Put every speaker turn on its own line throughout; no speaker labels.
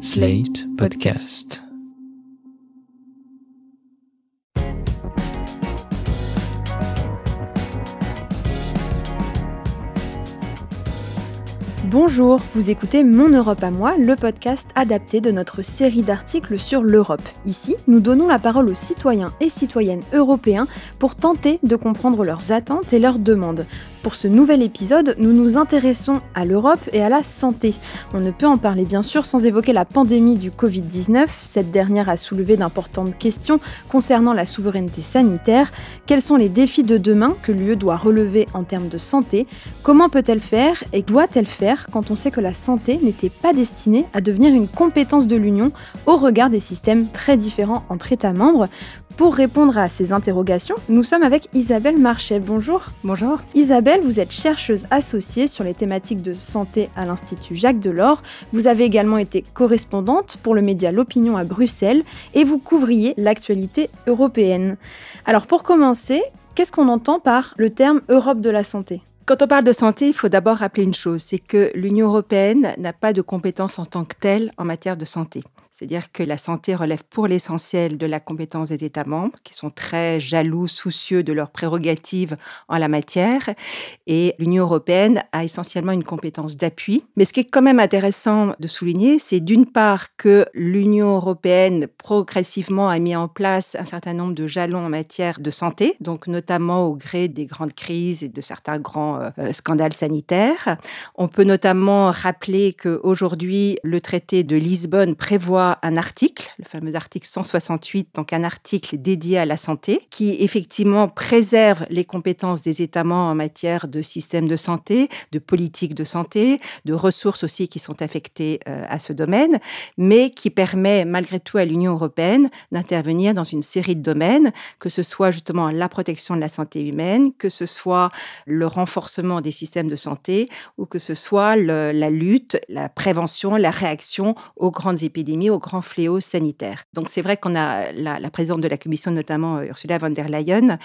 Slate Podcast.
Bonjour, vous écoutez Mon Europe à moi, le podcast adapté de notre série d'articles sur l'Europe. Ici, nous donnons la parole aux citoyens et citoyennes européens pour tenter de comprendre leurs attentes et leurs demandes. Pour ce nouvel épisode, nous nous intéressons à l'Europe et à la santé. On ne peut en parler bien sûr sans évoquer la pandémie du Covid-19. Cette dernière a soulevé d'importantes questions concernant la souveraineté sanitaire. Quels sont les défis de demain que l'UE doit relever en termes de santé? Comment peut-elle faire et doit-elle faire quand on sait que la santé n'était pas destinée à devenir une compétence de l'Union au regard des systèmes très différents entre États membres? Pour répondre à ces interrogations, nous sommes avec Isabelle Marchais. Bonjour.
Bonjour.
Isabelle, vous êtes chercheuse associée sur les thématiques de santé à l'Institut Jacques Delors. Vous avez également été correspondante pour le média L'Opinion à Bruxelles et vous couvriez l'actualité européenne. Alors pour commencer, qu'est-ce qu'on entend par le terme Europe de la santé
quand on parle de santé, il faut d'abord rappeler une chose, c'est que l'Union européenne n'a pas de compétences en tant que telle en matière de santé. C'est-à-dire que la santé relève pour l'essentiel de la compétence des États membres, qui sont très jaloux, soucieux de leurs prérogatives en la matière. Et l'Union européenne a essentiellement une compétence d'appui. Mais ce qui est quand même intéressant de souligner, c'est d'une part que l'Union européenne progressivement a mis en place un certain nombre de jalons en matière de santé, donc notamment au gré des grandes crises et de certains grands euh, scandales sanitaires. On peut notamment rappeler qu'aujourd'hui, le traité de Lisbonne prévoit un article, le fameux article 168, donc un article dédié à la santé, qui effectivement préserve les compétences des États membres en matière de système de santé, de politique de santé, de ressources aussi qui sont affectées euh, à ce domaine, mais qui permet malgré tout à l'Union européenne d'intervenir dans une série de domaines, que ce soit justement la protection de la santé humaine, que ce soit le renforcement des systèmes de santé ou que ce soit la lutte, la prévention, la réaction aux grandes épidémies, grands fléaux sanitaires. Donc c'est vrai qu'on a la, présidente de la commission, notamment euh, Ursula von der Leyen,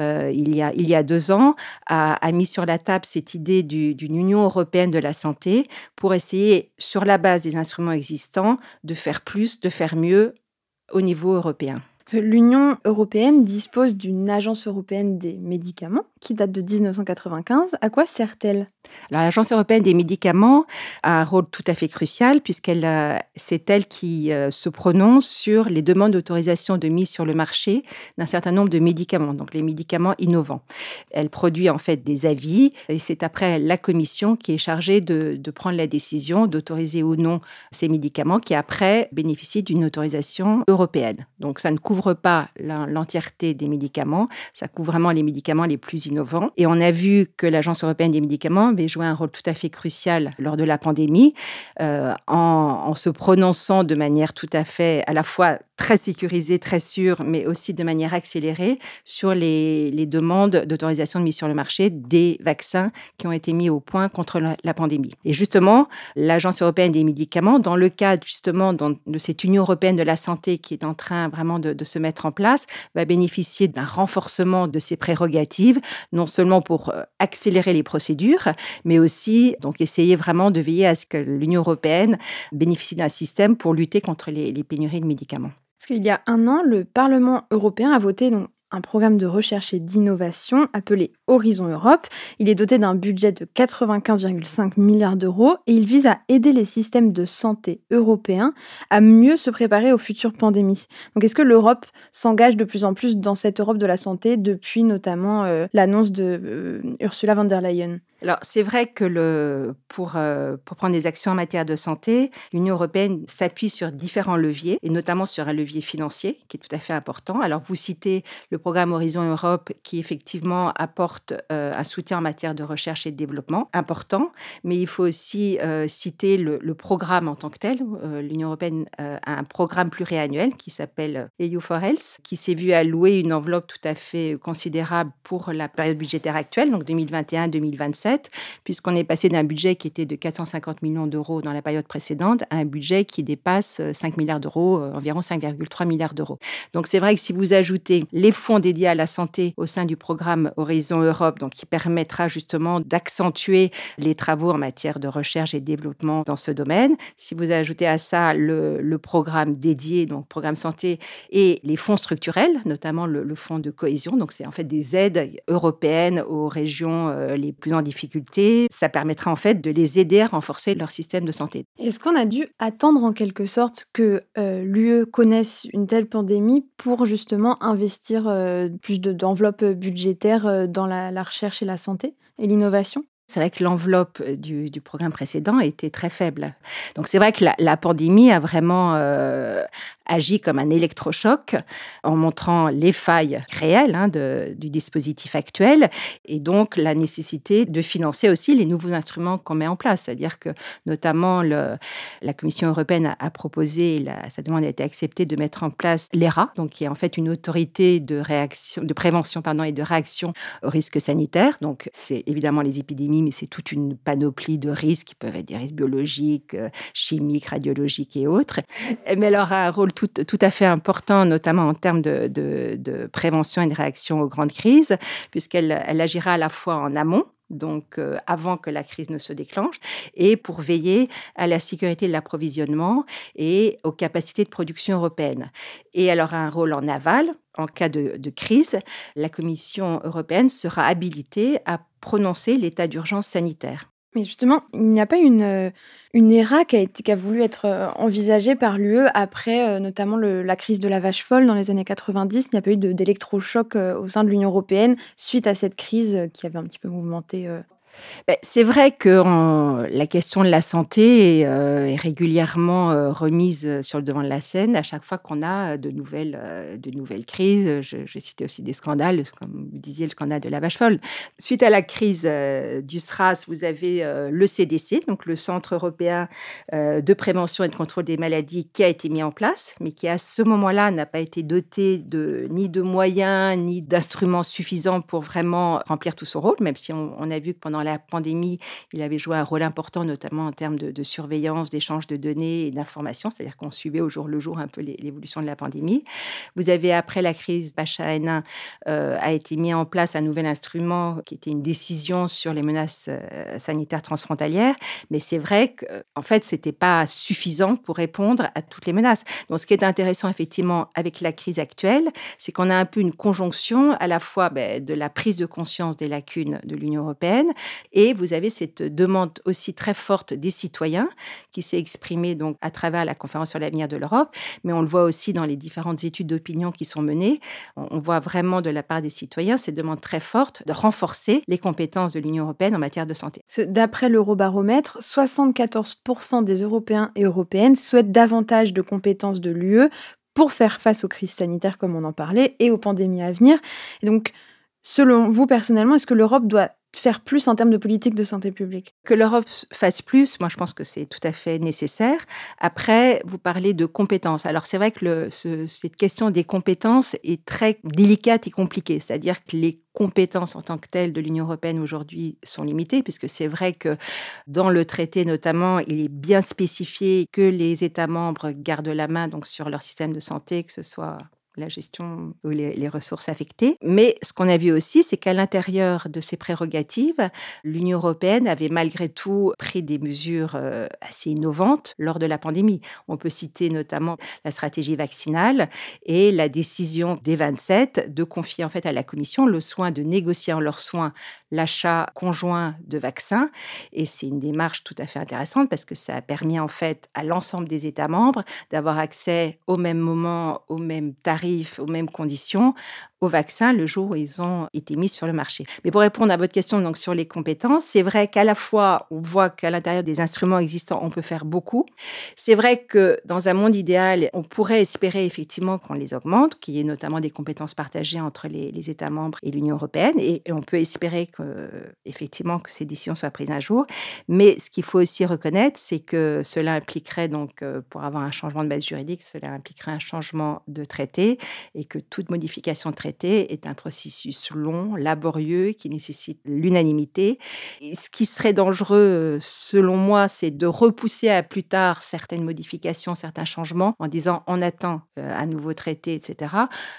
euh, il, y a, deux ans, a mis sur la table cette idée d'une Union européenne de la santé pour essayer, sur la base des instruments existants, de faire plus, de faire mieux au niveau européen.
L'Union européenne dispose d'une agence européenne des médicaments qui date de 1995. À quoi sert-elle?
L'agence européenne des médicaments a un rôle tout à fait crucial puisqu'elle euh, c'est elle qui euh, se prononce sur les demandes d'autorisation de mise sur le marché d'un certain nombre de médicaments, donc les médicaments innovants. Elle produit en fait des avis et c'est après la commission qui est chargée de, de prendre la décision d'autoriser ou non ces médicaments qui après bénéficient d'une autorisation européenne. Donc ça ne couvre pas l'entièreté des médicaments, ça couvre vraiment les médicaments les plus Et on a vu que l'Agence européenne des médicaments avait joué un rôle tout à fait crucial lors de la pandémie euh, en, se prononçant de manière tout à fait à la fois très sécurisée, très sûre, mais aussi de manière accélérée sur les, demandes d'autorisation de mise sur le marché des vaccins qui ont été mis au point contre la, pandémie. Et justement, l'Agence européenne des médicaments, dans le cadre justement de cette Union européenne de la santé qui est en train vraiment de se mettre en place, va bénéficier d'un renforcement de ses prérogatives, non seulement pour euh, accélérer les procédures, mais aussi donc essayer vraiment de veiller à ce que l'Union européenne bénéficie d'un système pour lutter contre les, pénuries de médicaments.
Parce qu'il y a un an, le Parlement européen a voté donc, un programme de recherche et d'innovation appelé Horizon Europe. Il est doté d'un budget de 95,5 milliards d'euros et il vise à aider les systèmes de santé européens à mieux se préparer aux futures pandémies. Donc est-ce que l'Europe s'engage de plus en plus dans cette Europe de la santé depuis notamment euh, l'annonce de euh, Ursula von der Leyen?
Alors, c'est vrai que euh, pour prendre des actions en matière de santé, l'Union européenne s'appuie sur différents leviers, et notamment sur un levier financier qui est tout à fait important. Alors, vous citez le programme Horizon Europe qui effectivement apporte euh, un soutien en matière de recherche et de développement important, mais il faut aussi euh, citer le, programme en tant que tel. L'Union européenne a un programme pluriannuel qui s'appelle EU for Health, qui s'est vu allouer une enveloppe tout à fait considérable pour la période budgétaire actuelle, donc 2021-2027 puisqu'on est passé d'un budget qui était de 450 millions d'euros dans la période précédente à un budget qui dépasse 5 milliards d'euros, environ 5,3 milliards d'euros. Donc c'est vrai que si vous ajoutez les fonds dédiés à la santé au sein du programme Horizon Europe, donc qui permettra justement d'accentuer les travaux en matière de recherche et développement dans ce domaine, si vous ajoutez à ça le, le programme dédié, donc programme santé, et les fonds structurels, notamment le, le fonds de cohésion, donc c'est en fait des aides européennes aux régions euh, les plus en difficulté, ça permettra en fait de les aider à renforcer leur système de santé.
Est-ce qu'on a dû attendre en quelque sorte que euh, l'UE connaisse une telle pandémie pour justement investir euh, plus d'enveloppes budgétaires dans la, la recherche et la santé et l'innovation?
C'est vrai que l'enveloppe du, du, programme précédent était très faible. Donc c'est vrai que la, la pandémie a vraiment euh, agit comme un électrochoc en montrant les failles réelles hein, du dispositif actuel et donc la nécessité de financer aussi les nouveaux instruments qu'on met en place. C'est-à-dire que notamment la Commission européenne a, a proposé, la, sa demande a été acceptée de mettre en place l'ERA, donc qui est en fait une autorité de, réaction, de prévention pardon, et de réaction aux risques sanitaires. Donc c'est évidemment les épidémies, mais c'est toute une panoplie de risques qui peuvent être des risques biologiques, euh, chimiques, radiologiques et autres. Mais elle aura un rôle tout, tout à fait important, notamment en termes de, de, prévention et de réaction aux grandes crises, puisqu'elle elle agira à la fois en amont, donc euh, avant que la crise ne se déclenche, et pour veiller à la sécurité de l'approvisionnement et aux capacités de production européennes. Et elle aura un rôle en aval. En cas de crise, la Commission européenne sera habilitée à prononcer l'état d'urgence sanitaire.
Mais justement, il n'y a pas une, euh, une ERA qui a, été, qui a voulu être euh, envisagée par l'UE après euh, notamment le, la crise de la vache folle dans les années 90. Il n'y a pas eu d'électrochoc au sein de l'Union européenne suite à cette crise qui avait un petit peu mouvementé
c'est vrai que la question de la santé est, euh, est régulièrement euh, remise sur le devant de la scène à chaque fois qu'on a de nouvelles, euh, de nouvelles crises. Je citais aussi des scandales, comme vous disiez, le scandale de la vache folle. Suite à la crise euh, du SRAS, vous avez euh, le CDC, donc le Centre européen euh, de prévention et de contrôle des maladies, qui a été mis en place, mais qui à ce moment-là n'a pas été doté de, ni de moyens ni d'instruments suffisants pour vraiment remplir tout son rôle, même si on a vu que pendant la pandémie, il avait joué un rôle important, notamment en termes de, surveillance, d'échange de données et d'informations, c'est-à-dire qu'on suivait au jour le jour un peu l'évolution de la pandémie. Vous avez, après la crise H1N1, euh, a été mis en place un nouvel instrument qui était une décision sur les menaces euh, sanitaires transfrontalières, mais c'est vrai qu'en en fait, ce n'était pas suffisant pour répondre à toutes les menaces. Donc, ce qui est intéressant, effectivement, avec la crise actuelle, c'est qu'on a un peu une conjonction à la fois ben, de la prise de conscience des lacunes de l'Union européenne, et vous avez cette demande aussi très forte des citoyens qui s'est exprimée donc à travers la conférence sur l'avenir de l'Europe, mais on le voit aussi dans les différentes études d'opinion qui sont menées. On voit vraiment de la part des citoyens ces demandes très fortes de renforcer les compétences de l'Union européenne en matière de santé.
D'après l'Eurobaromètre, 74% des Européens et Européennes souhaitent davantage de compétences de l'UE pour faire face aux crises sanitaires comme on en parlait et aux pandémies à venir. Donc, selon vous personnellement, est-ce que l'Europe doit faire plus en termes de politique de santé publique?
Que l'Europe fasse plus, moi je pense que c'est tout à fait nécessaire. Après, vous parlez de compétences. Alors c'est vrai que cette question des compétences est très délicate et compliquée. C'est-à-dire que les compétences en tant que telles de l'Union européenne aujourd'hui sont limitées, puisque c'est vrai que dans le traité notamment, il est bien spécifié que les États membres gardent la main donc sur leur système de santé, que ce soit la gestion ou les, ressources affectées. Mais ce qu'on a vu aussi, c'est qu'à l'intérieur de ces prérogatives, l'Union européenne avait malgré tout pris des mesures euh, assez innovantes lors de la pandémie. On peut citer notamment la stratégie vaccinale et la décision des 27 de confier en fait à la Commission le soin de négocier en leurs soins l'achat conjoint de vaccins. Et c'est une démarche tout à fait intéressante parce que ça a permis en fait à l'ensemble des États membres d'avoir accès au même moment, au même tarif, aux mêmes conditions au vaccin le jour où ils ont été mis sur le marché. Mais pour répondre à votre question donc sur les compétences, c'est vrai qu'à la fois on voit qu'à l'intérieur des instruments existants, on peut faire beaucoup. C'est vrai que dans un monde idéal, on pourrait espérer effectivement qu'on les augmente, qu'il y ait notamment des compétences partagées entre les, États membres et l'Union européenne, et, et on peut espérer que effectivement que ces décisions soient prises un jour. Mais ce qu'il faut aussi reconnaître, c'est que cela impliquerait donc pour avoir un changement de base juridique, cela impliquerait un changement de traité et que toute modification de traité est un processus long, laborieux, qui nécessite l'unanimité. Ce qui serait dangereux, selon moi, c'est de repousser à plus tard certaines modifications, certains changements, en disant on attend euh, un nouveau traité, etc.,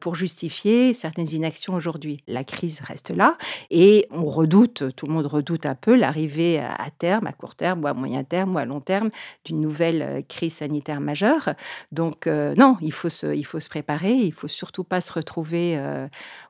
pour justifier certaines inactions aujourd'hui. La crise reste là et on redoute, tout le monde redoute un peu l'arrivée à terme, à court terme ou à moyen terme ou à long terme d'une nouvelle euh, crise sanitaire majeure. Donc euh, non, il faut, se, il faut se préparer, il faut surtout pas se retrouver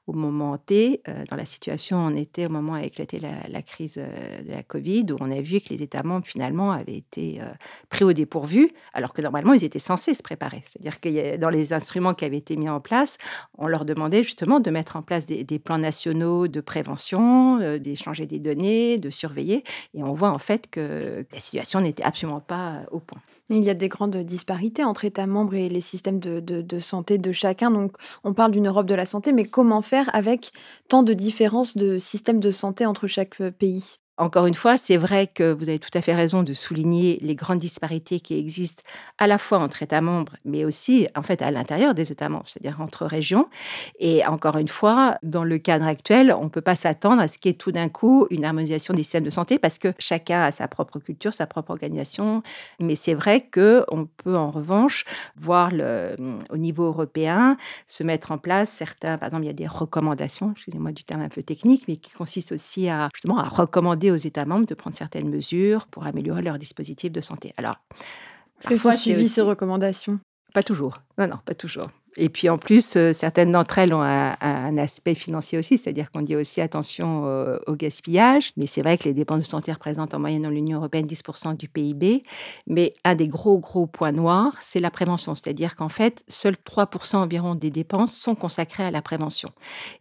au moment T, euh, dans la situation on était au moment où a éclaté la, crise euh, de la Covid, où on a vu que les États membres, finalement, avaient été euh, pris au dépourvu, alors que normalement, ils étaient censés se préparer. C'est-à-dire que dans les instruments qui avaient été mis en place, on leur demandait justement de mettre en place des, plans nationaux de prévention, d'échanger des données, de surveiller. Et on voit en fait que la situation n'était absolument pas au point.
Il y a des grandes disparités entre États membres et les systèmes de, de santé de chacun. Donc, on parle d'une Europe de la santé, mais comment faire avec tant de différences de systèmes de santé entre chaque pays
encore une fois, c'est vrai que vous avez tout à fait raison de souligner les grandes disparités qui existent à la fois entre États membres, mais aussi en fait à l'intérieur des États membres, c'est-à-dire entre régions. Et encore une fois, dans le cadre actuel, on ne peut pas s'attendre à ce qu'il y ait tout d'un coup une harmonisation des systèmes de santé parce que chacun a sa propre culture, sa propre organisation. Mais c'est vrai que on peut en revanche voir au niveau européen se mettre en place certains, par exemple, il y a des recommandations, excusez-moi du terme un peu technique, mais qui consistent aussi à justement à recommander aux États membres de prendre certaines mesures pour améliorer leur dispositif de santé.
Alors, c'est suivi ces recommandations
Pas toujours. Non, non, pas toujours. Et puis en plus, euh, certaines d'entre elles ont un, aspect financier aussi, c'est-à-dire qu'on dit aussi attention au, gaspillage. Mais c'est vrai que les dépenses de santé représentent en moyenne dans l'Union européenne 10% du PIB. Mais un des gros, gros points noirs, c'est la prévention. C'est-à-dire qu'en fait, seuls 3% environ des dépenses sont consacrées à la prévention.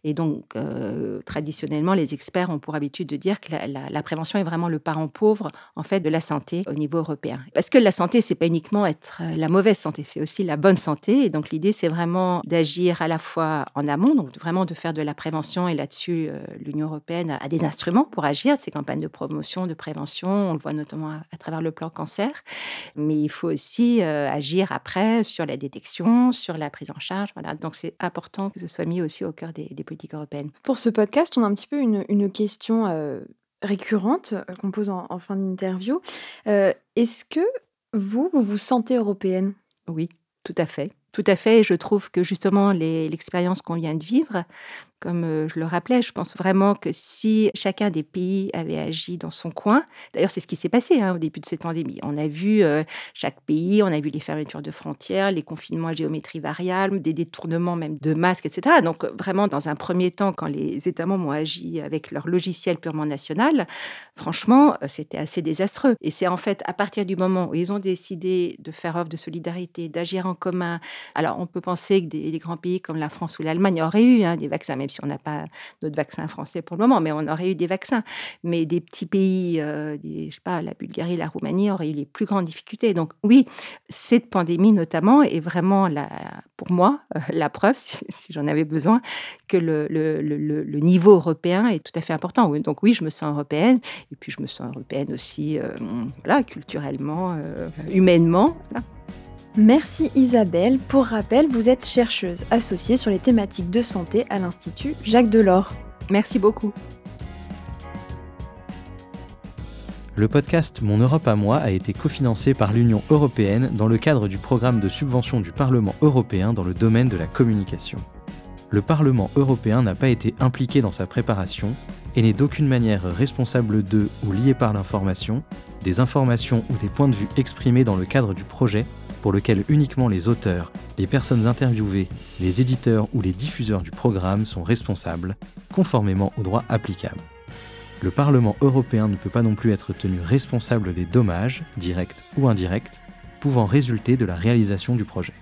Et donc, euh, traditionnellement, les experts ont pour habitude de dire que la, prévention est vraiment le parent pauvre, en fait, de la santé au niveau européen. Parce que la santé, c'est pas uniquement être la mauvaise santé, c'est aussi la bonne santé. Et donc, l'idée, c'est vraiment d'agir à la fois en amont, donc vraiment de faire de la prévention. Et là-dessus, euh, l'Union européenne a des instruments pour agir, ces campagnes de promotion, de prévention. On le voit notamment à, travers le plan cancer. Mais il faut aussi euh, agir après sur la détection, sur la prise en charge. Voilà. Donc c'est important que ce soit mis aussi au cœur des, politiques européennes.
Pour ce podcast, on a un petit peu une, question euh, récurrente qu'on pose en, en fin d'interview. Est-ce que vous, vous vous sentez européenne?
Oui, tout à fait. Tout à fait. Je trouve que justement l'expérience qu'on vient de vivre, comme je le rappelais, je pense vraiment que si chacun des pays avait agi dans son coin, d'ailleurs c'est ce qui s'est passé hein, au début de cette pandémie. On a vu chaque pays, on a vu les fermetures de frontières, les confinements à géométrie variable, des détournements même de masques, etc. Donc vraiment dans un premier temps, quand les États membres ont agi avec leur logiciel purement national, franchement c'était assez désastreux. Et c'est en fait à partir du moment où ils ont décidé de faire œuvre de solidarité, d'agir en commun. Alors on peut penser que des, grands pays comme la France ou l'Allemagne auraient eu hein, des vaccins, même si on n'a pas d'autres vaccins français pour le moment, mais on aurait eu des vaccins. Mais des petits pays, euh, je sais pas, la Bulgarie, la Roumanie auraient eu les plus grandes difficultés. Donc oui, cette pandémie notamment est vraiment, pour moi, euh, la preuve, si, j'en avais besoin, que le, niveau européen est tout à fait important. Donc oui, je me sens européenne, et puis je me sens européenne aussi, euh, culturellement, humainement.
Merci Isabelle. Pour rappel, vous êtes chercheuse associée sur les thématiques de santé à l'Institut Jacques Delors.
Merci beaucoup.
Le podcast Mon Europe à moi a été cofinancé par l'Union européenne dans le cadre du programme de subvention du Parlement européen dans le domaine de la communication. Le Parlement européen n'a pas été impliqué dans sa préparation et n'est d'aucune manière responsable de ou lié par l'information, des informations ou des points de vue exprimés dans le cadre du projet pour lequel uniquement les auteurs, les personnes interviewées, les éditeurs ou les diffuseurs du programme sont responsables, conformément au droit applicable. Le Parlement européen ne peut pas non plus être tenu responsable des dommages, directs ou indirects, pouvant résulter de la réalisation du projet.